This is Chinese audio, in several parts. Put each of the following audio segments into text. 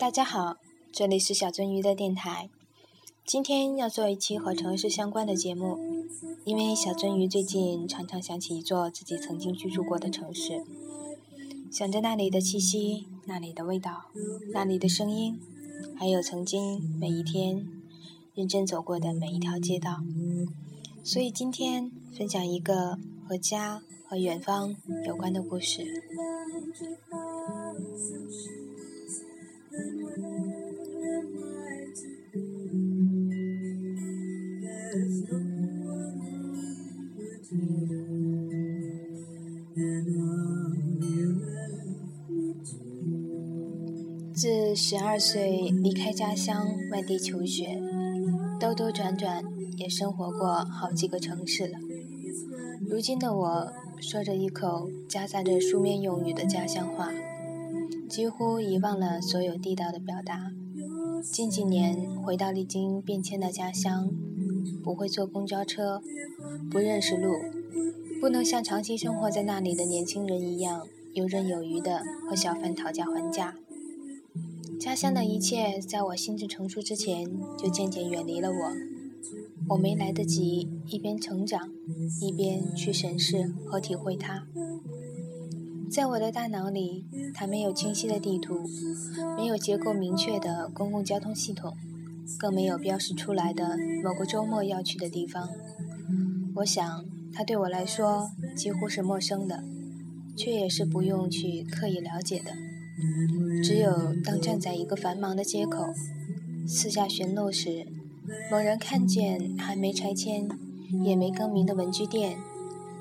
大家好，这里是小鳟鱼的电台。今天要做一期和城市相关的节目，因为小鳟鱼最近常常想起一座自己曾经居住过的城市，想着那里的气息、那里的味道、那里的声音，还有曾经每一天认真走过的每一条街道。所以今天分享一个和家和远方有关的故事。自十二岁离开家乡外地求学，兜兜转转也生活过好几个城市了。如今的我，说着一口夹杂着书面用语的家乡话，几乎遗忘了所有地道的表达。近几年回到历经变迁的家乡，不会坐公交车，不认识路，不能像长期生活在那里的年轻人一样游刃有余地和小贩讨价还价。家乡的一切，在我心智成熟之前，就渐渐远离了我。我没来得及一边成长，一边去审视和体会它。在我的大脑里，它没有清晰的地图，没有结构明确的公共交通系统，更没有标识出来的某个周末要去的地方。我想，它对我来说几乎是陌生的，却也是不用去刻意了解的。只有当站在一个繁忙的街口，四下寻路时，猛然看见还没拆迁、也没更名的文具店，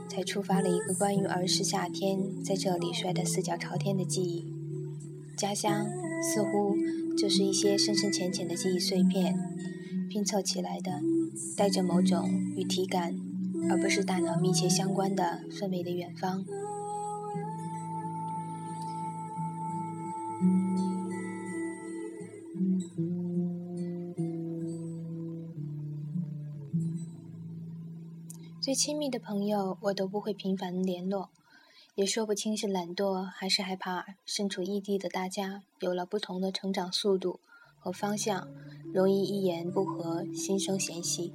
才触发了一个关于儿时夏天在这里摔得四脚朝天的记忆。家乡似乎就是一些深深浅浅的记忆碎片，拼凑起来的，带着某种与体感而不是大脑密切相关的氛围的远方。最亲密的朋友，我都不会频繁联络，也说不清是懒惰还是害怕身处异地的大家有了不同的成长速度和方向，容易一言不合心生嫌隙。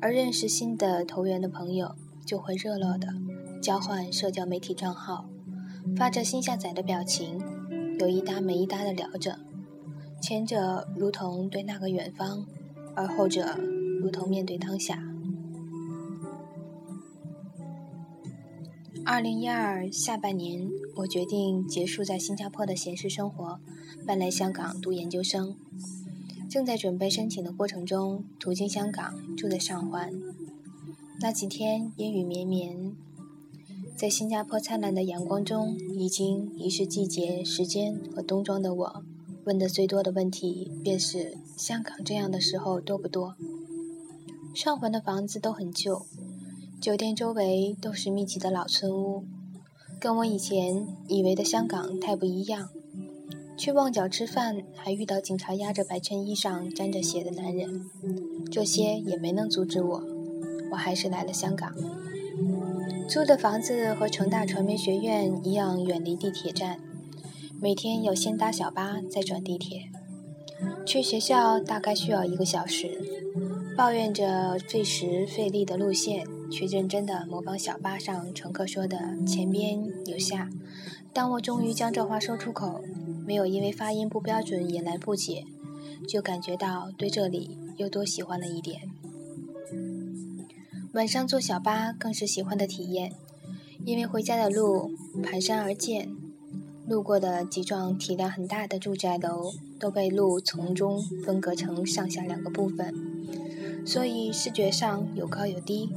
而认识新的投缘的朋友，就会热络的交换社交媒体账号，发着新下载的表情，有一搭没一搭的聊着。前者如同对那个远方，而后者如同面对当下。二零一二下半年，我决定结束在新加坡的闲适生活，搬来香港读研究生。正在准备申请的过程中，途经香港，住在上环。那几天阴雨绵绵，在新加坡灿烂的阳光中，已经遗失季节、时间和冬装的我，问的最多的问题便是：香港这样的时候多不多？上环的房子都很旧。酒店周围都是密集的老村屋，跟我以前以为的香港太不一样。去旺角吃饭，还遇到警察压着白衬衣上沾着血的男人，这些也没能阻止我，我还是来了香港。租的房子和成大传媒学院一样，远离地铁站，每天要先搭小巴再转地铁，去学校大概需要一个小时。抱怨着费时费力的路线。去认真的模仿小巴上乘客说的“前边有下”。当我终于将这话说出口，没有因为发音不标准引来不解，就感觉到对这里又多喜欢了一点。晚上坐小巴更是喜欢的体验，因为回家的路盘山而建，路过的几幢体量很大的住宅楼都被路从中分隔成上下两个部分，所以视觉上有高有低。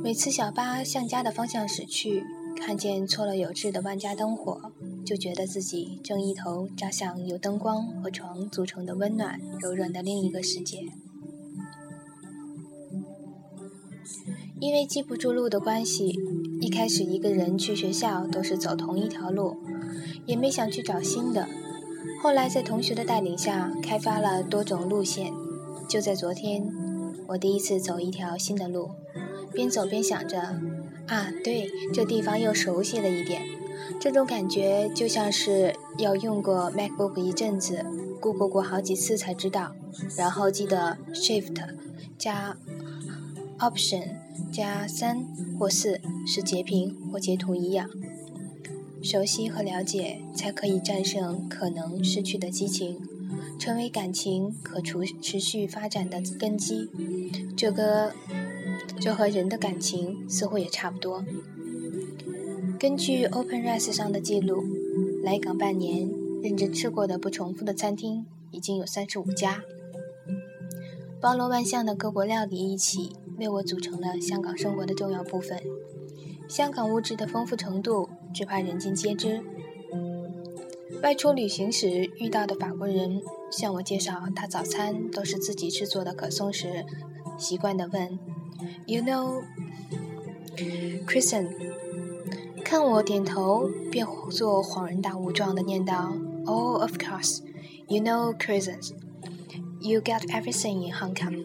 每次小巴向家的方向驶去，看见错落有致的万家灯火，就觉得自己正一头扎向由灯光和床组成的温暖柔软的另一个世界。因为记不住路的关系，一开始一个人去学校都是走同一条路，也没想去找新的。后来在同学的带领下，开发了多种路线。就在昨天，我第一次走一条新的路。边走边想着，啊，对，这地方又熟悉了一点。这种感觉就像是要用过 MacBook 一阵子，Google 过好几次才知道，然后记得 Shift 加 Option 加三或四是截屏或截图一样。熟悉和了解，才可以战胜可能失去的激情，成为感情可持持续发展的根基。这个，这和人的感情似乎也差不多。根据 OpenRice 上的记录，来港半年，认真吃过的不重复的餐厅已经有三十五家，包罗万象的各国料理一起为我组成了香港生活的重要部分。香港物质的丰富程度，只怕人尽皆知。外出旅行时遇到的法国人向我介绍他早餐都是自己制作的可颂时，习惯地问：“You know, Kristen？” 看我点头，便做恍然大悟状的念道：“Oh, of course, you know christians you get everything in Hong Kong.”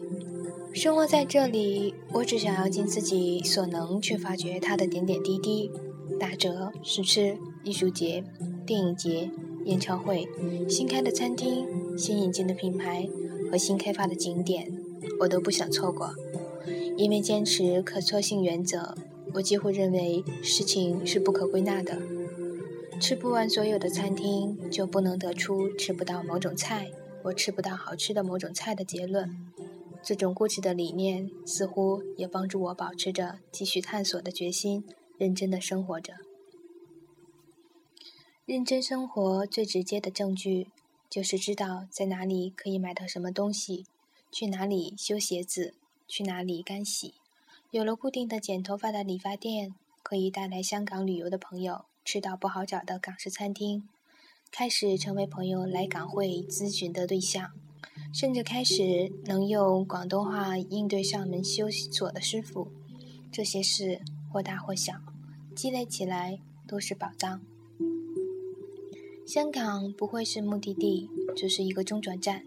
生活在这里，我只想要尽自己所能去发掘它的点点滴滴。打折、试吃、艺术节、电影节、演唱会、新开的餐厅、新引进的品牌和新开发的景点，我都不想错过。因为坚持可塑性原则。我几乎认为事情是不可归纳的，吃不完所有的餐厅，就不能得出吃不到某种菜，我吃不到好吃的某种菜的结论。这种固执的理念似乎也帮助我保持着继续探索的决心，认真的生活着。认真生活最直接的证据，就是知道在哪里可以买到什么东西，去哪里修鞋子，去哪里干洗。有了固定的剪头发的理发店，可以带来香港旅游的朋友吃到不好找的港式餐厅，开始成为朋友来港会咨询的对象，甚至开始能用广东话应对上门修锁的师傅。这些事或大或小，积累起来都是宝藏。香港不会是目的地，只是一个中转站。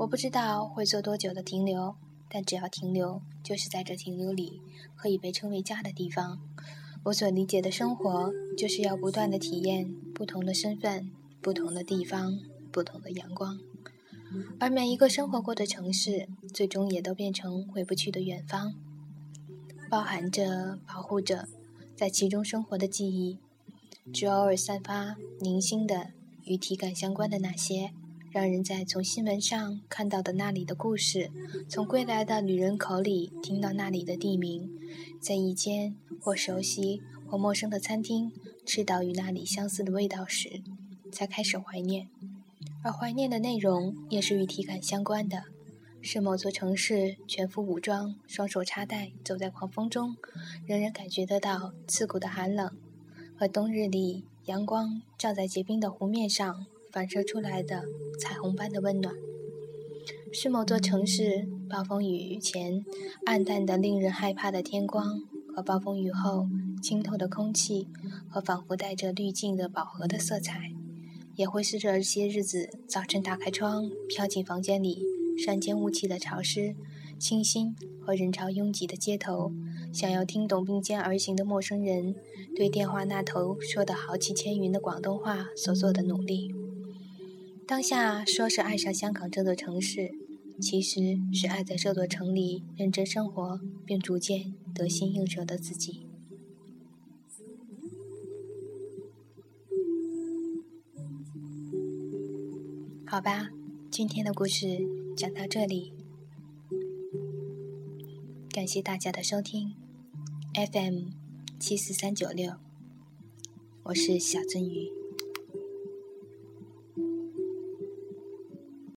我不知道会做多久的停留。但只要停留，就是在这停留里可以被称为家的地方。我所理解的生活，就是要不断的体验不同的身份、不同的地方、不同的阳光。而每一个生活过的城市，最终也都变成回不去的远方，包含着保护着在其中生活的记忆，只偶尔散发零星的与体感相关的那些。让人在从新闻上看到的那里的故事，从归来的旅人口里听到那里的地名，在一间或熟悉或陌生的餐厅吃到与那里相似的味道时，才开始怀念。而怀念的内容也是与体感相关的，是某座城市全副武装、双手插袋走在狂风中，仍然感觉得到刺骨的寒冷，和冬日里阳光照在结冰的湖面上。反射出来的彩虹般的温暖，是某座城市暴风雨前暗淡的令人害怕的天光，和暴风雨后清透的空气，和仿佛带着滤镜的饱和的色彩，也会是这些日子早晨打开窗，飘进房间里，山间雾气的潮湿、清新和人潮拥挤的街头，想要听懂并肩而行的陌生人对电话那头说的豪气千云的广东话所做的努力。当下说是爱上香港这座城市，其实是爱在这座城里认真生活，并逐渐得心应手的自己。好吧，今天的故事讲到这里，感谢大家的收听，FM 七四三九六，我是小鳟鱼。